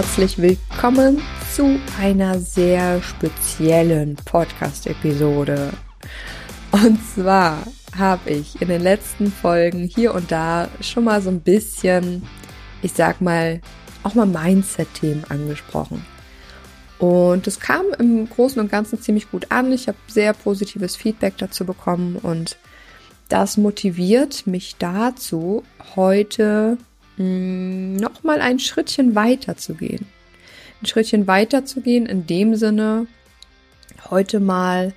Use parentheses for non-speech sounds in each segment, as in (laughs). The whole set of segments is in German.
herzlich willkommen zu einer sehr speziellen Podcast-Episode. Und zwar habe ich in den letzten Folgen hier und da schon mal so ein bisschen, ich sag mal, auch mal Mindset-Themen angesprochen. Und es kam im Großen und Ganzen ziemlich gut an. Ich habe sehr positives Feedback dazu bekommen und das motiviert mich dazu, heute hm, noch mal ein Schrittchen weiter zu gehen. Ein Schrittchen weiter zu gehen in dem Sinne, heute mal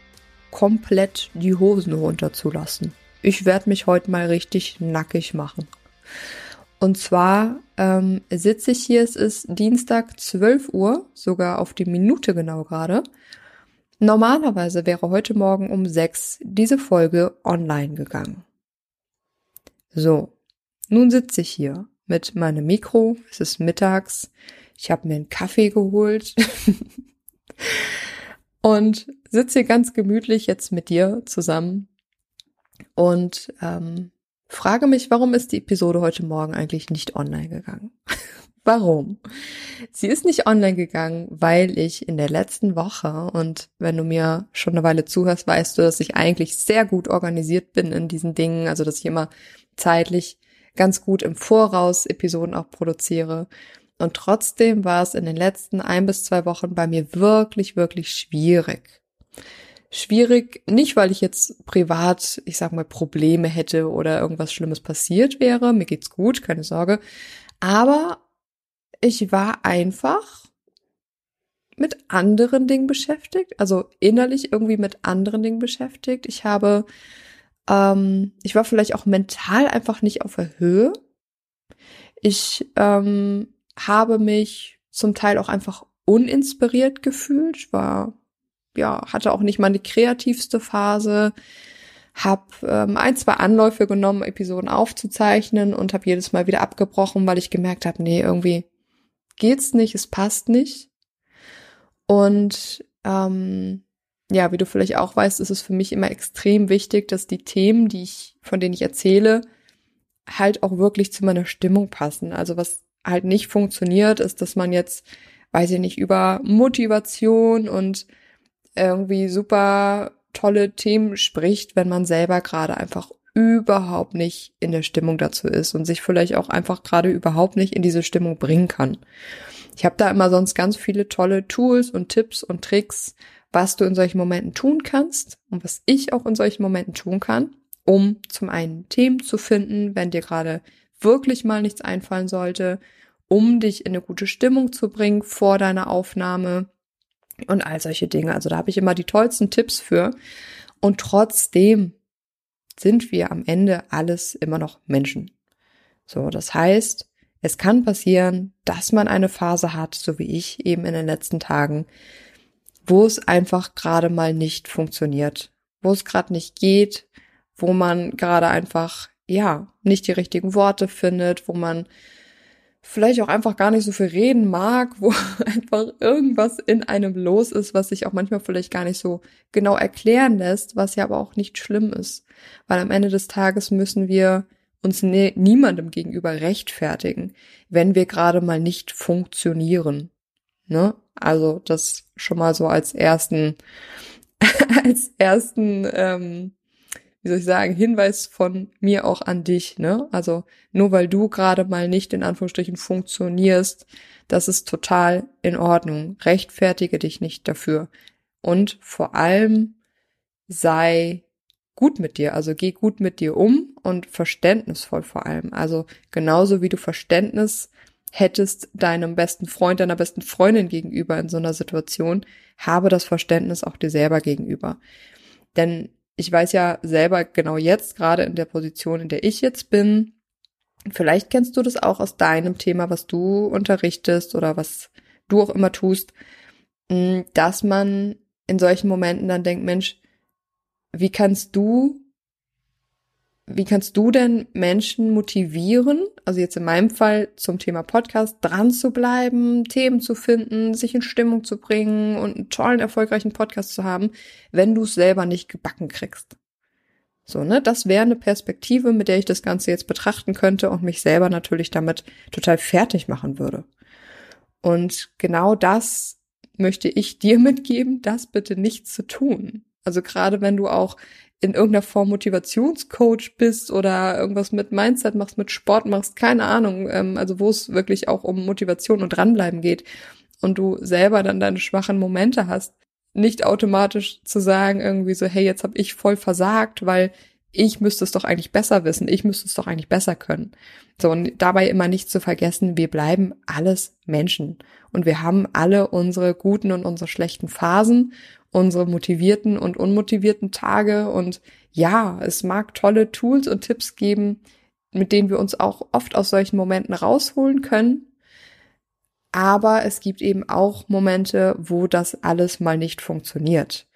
komplett die Hosen runterzulassen. Ich werde mich heute mal richtig nackig machen. Und zwar ähm, sitze ich hier, es ist Dienstag 12 Uhr, sogar auf die Minute genau gerade. Normalerweise wäre heute Morgen um 6 diese Folge online gegangen. So, nun sitze ich hier mit meinem Mikro. Es ist mittags. Ich habe mir einen Kaffee geholt (laughs) und sitze hier ganz gemütlich jetzt mit dir zusammen und ähm, frage mich, warum ist die Episode heute Morgen eigentlich nicht online gegangen? (laughs) warum? Sie ist nicht online gegangen, weil ich in der letzten Woche und wenn du mir schon eine Weile zuhörst, weißt du, dass ich eigentlich sehr gut organisiert bin in diesen Dingen, also dass ich immer zeitlich ganz gut im Voraus Episoden auch produziere. Und trotzdem war es in den letzten ein bis zwei Wochen bei mir wirklich, wirklich schwierig. Schwierig, nicht weil ich jetzt privat, ich sag mal, Probleme hätte oder irgendwas Schlimmes passiert wäre. Mir geht's gut, keine Sorge. Aber ich war einfach mit anderen Dingen beschäftigt, also innerlich irgendwie mit anderen Dingen beschäftigt. Ich habe ähm, ich war vielleicht auch mental einfach nicht auf der Höhe. Ich ähm, habe mich zum Teil auch einfach uninspiriert gefühlt. War, ja, hatte auch nicht meine kreativste Phase. Hab ähm, ein, zwei Anläufe genommen, Episoden aufzuzeichnen und habe jedes Mal wieder abgebrochen, weil ich gemerkt habe, nee, irgendwie geht's nicht, es passt nicht. Und ähm, ja, wie du vielleicht auch weißt, ist es für mich immer extrem wichtig, dass die Themen, die ich, von denen ich erzähle, halt auch wirklich zu meiner Stimmung passen. Also was halt nicht funktioniert, ist, dass man jetzt, weiß ich nicht, über Motivation und irgendwie super tolle Themen spricht, wenn man selber gerade einfach überhaupt nicht in der Stimmung dazu ist und sich vielleicht auch einfach gerade überhaupt nicht in diese Stimmung bringen kann. Ich habe da immer sonst ganz viele tolle Tools und Tipps und Tricks, was du in solchen Momenten tun kannst und was ich auch in solchen Momenten tun kann, um zum einen Themen zu finden, wenn dir gerade wirklich mal nichts einfallen sollte, um dich in eine gute Stimmung zu bringen vor deiner Aufnahme und all solche Dinge. Also da habe ich immer die tollsten Tipps für. Und trotzdem sind wir am Ende alles immer noch Menschen. So, das heißt, es kann passieren, dass man eine Phase hat, so wie ich eben in den letzten Tagen, wo es einfach gerade mal nicht funktioniert, wo es gerade nicht geht, wo man gerade einfach, ja, nicht die richtigen Worte findet, wo man vielleicht auch einfach gar nicht so viel reden mag, wo (laughs) einfach irgendwas in einem los ist, was sich auch manchmal vielleicht gar nicht so genau erklären lässt, was ja aber auch nicht schlimm ist. Weil am Ende des Tages müssen wir uns ne niemandem gegenüber rechtfertigen, wenn wir gerade mal nicht funktionieren. Ne? Also das schon mal so als ersten, (laughs) als ersten, ähm, wie soll ich sagen, Hinweis von mir auch an dich. Ne? Also nur weil du gerade mal nicht in Anführungsstrichen funktionierst, das ist total in Ordnung. Rechtfertige dich nicht dafür. Und vor allem sei gut mit dir, also geh gut mit dir um und verständnisvoll vor allem. Also genauso wie du Verständnis hättest deinem besten Freund, deiner besten Freundin gegenüber in so einer Situation, habe das Verständnis auch dir selber gegenüber. Denn ich weiß ja selber genau jetzt, gerade in der Position, in der ich jetzt bin, vielleicht kennst du das auch aus deinem Thema, was du unterrichtest oder was du auch immer tust, dass man in solchen Momenten dann denkt, Mensch, wie kannst du wie kannst du denn Menschen motivieren, also jetzt in meinem Fall zum Thema Podcast, dran zu bleiben, Themen zu finden, sich in Stimmung zu bringen und einen tollen, erfolgreichen Podcast zu haben, wenn du es selber nicht gebacken kriegst? So, ne, das wäre eine Perspektive, mit der ich das Ganze jetzt betrachten könnte und mich selber natürlich damit total fertig machen würde. Und genau das möchte ich dir (laughs) mitgeben, das bitte nicht zu tun. Also gerade wenn du auch in irgendeiner Form Motivationscoach bist oder irgendwas mit Mindset machst, mit Sport machst, keine Ahnung, ähm, also wo es wirklich auch um Motivation und dranbleiben geht und du selber dann deine schwachen Momente hast, nicht automatisch zu sagen irgendwie so, hey, jetzt habe ich voll versagt, weil ich müsste es doch eigentlich besser wissen, ich müsste es doch eigentlich besser können. So, und dabei immer nicht zu vergessen, wir bleiben alles Menschen und wir haben alle unsere guten und unsere schlechten Phasen, unsere motivierten und unmotivierten Tage und ja, es mag tolle Tools und Tipps geben, mit denen wir uns auch oft aus solchen Momenten rausholen können. Aber es gibt eben auch Momente, wo das alles mal nicht funktioniert.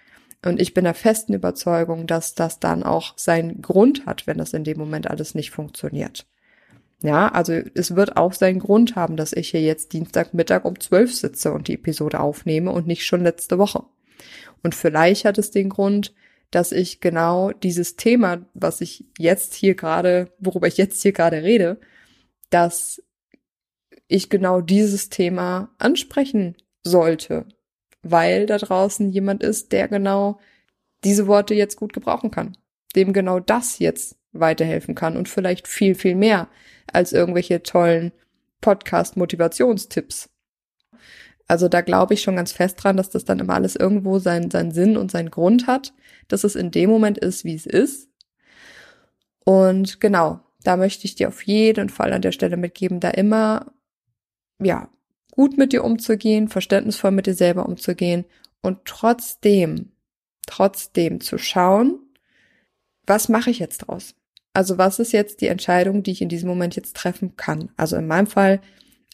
Und ich bin der festen Überzeugung, dass das dann auch seinen Grund hat, wenn das in dem Moment alles nicht funktioniert. Ja, also es wird auch seinen Grund haben, dass ich hier jetzt Dienstagmittag um zwölf sitze und die Episode aufnehme und nicht schon letzte Woche. Und vielleicht hat es den Grund, dass ich genau dieses Thema, was ich jetzt hier gerade, worüber ich jetzt hier gerade rede, dass ich genau dieses Thema ansprechen sollte weil da draußen jemand ist, der genau diese Worte jetzt gut gebrauchen kann, dem genau das jetzt weiterhelfen kann und vielleicht viel, viel mehr als irgendwelche tollen Podcast-Motivationstipps. Also da glaube ich schon ganz fest dran, dass das dann immer alles irgendwo seinen, seinen Sinn und seinen Grund hat, dass es in dem Moment ist, wie es ist. Und genau, da möchte ich dir auf jeden Fall an der Stelle mitgeben, da immer, ja, gut mit dir umzugehen, verständnisvoll mit dir selber umzugehen und trotzdem, trotzdem zu schauen, was mache ich jetzt draus? Also was ist jetzt die Entscheidung, die ich in diesem Moment jetzt treffen kann? Also in meinem Fall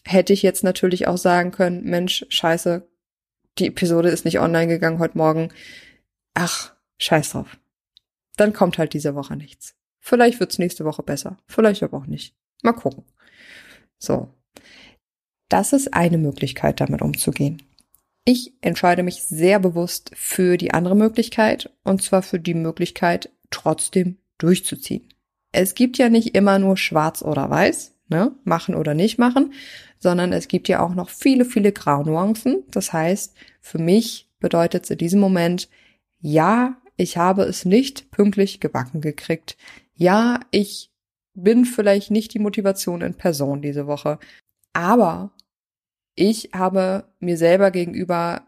hätte ich jetzt natürlich auch sagen können, Mensch, scheiße, die Episode ist nicht online gegangen heute Morgen. Ach, scheiß drauf. Dann kommt halt diese Woche nichts. Vielleicht wird's nächste Woche besser, vielleicht aber auch nicht. Mal gucken. So, das ist eine Möglichkeit, damit umzugehen. Ich entscheide mich sehr bewusst für die andere Möglichkeit, und zwar für die Möglichkeit, trotzdem durchzuziehen. Es gibt ja nicht immer nur schwarz oder weiß, ne, machen oder nicht machen, sondern es gibt ja auch noch viele, viele Graunuancen. Das heißt, für mich bedeutet es in diesem Moment, ja, ich habe es nicht pünktlich gebacken gekriegt. Ja, ich bin vielleicht nicht die Motivation in Person diese Woche. Aber ich habe mir selber gegenüber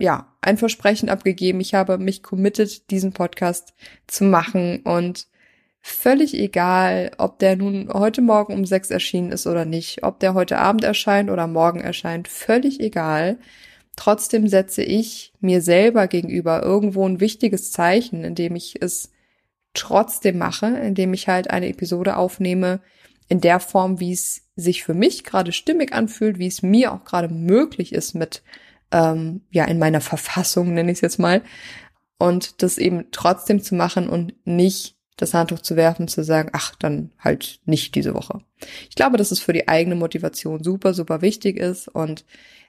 ja, ein Versprechen abgegeben. Ich habe mich committed, diesen Podcast zu machen und völlig egal, ob der nun heute Morgen um sechs erschienen ist oder nicht, ob der heute Abend erscheint oder morgen erscheint, völlig egal. Trotzdem setze ich mir selber gegenüber irgendwo ein wichtiges Zeichen, indem ich es trotzdem mache, indem ich halt eine Episode aufnehme, in der Form, wie es sich für mich gerade stimmig anfühlt, wie es mir auch gerade möglich ist mit, ähm, ja, in meiner Verfassung, nenne ich es jetzt mal. Und das eben trotzdem zu machen und nicht das Handtuch zu werfen, zu sagen, ach, dann halt nicht diese Woche. Ich glaube, dass es für die eigene Motivation super, super wichtig ist und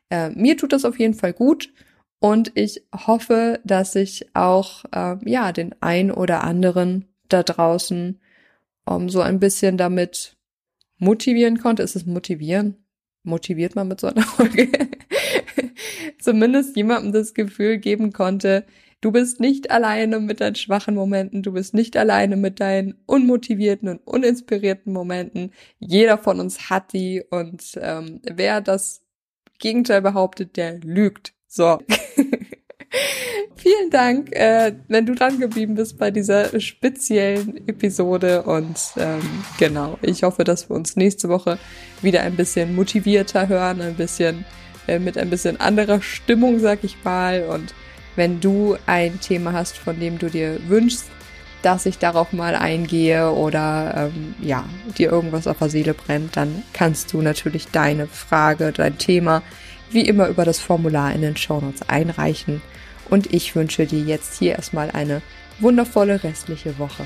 äh, mir tut das auf jeden Fall gut und ich hoffe, dass ich auch äh, ja den ein oder anderen da draußen um, so ein bisschen damit motivieren konnte. Ist es motivieren? Motiviert man mit so einer (laughs) Folge? Zumindest jemandem das Gefühl geben konnte, du bist nicht alleine mit deinen schwachen Momenten, du bist nicht alleine mit deinen unmotivierten und uninspirierten Momenten. Jeder von uns hat die und ähm, wer das Gegenteil behauptet, der lügt. So. (laughs) Vielen Dank, äh, wenn du dran geblieben bist bei dieser speziellen Episode. Und ähm, genau, ich hoffe, dass wir uns nächste Woche wieder ein bisschen motivierter hören, ein bisschen äh, mit ein bisschen anderer Stimmung, sag ich mal. Und wenn du ein Thema hast, von dem du dir wünschst, dass ich darauf mal eingehe oder ähm, ja, dir irgendwas auf der Seele brennt, dann kannst du natürlich deine Frage, dein Thema wie immer über das Formular in den Shownotes einreichen. Und ich wünsche dir jetzt hier erstmal eine wundervolle restliche Woche.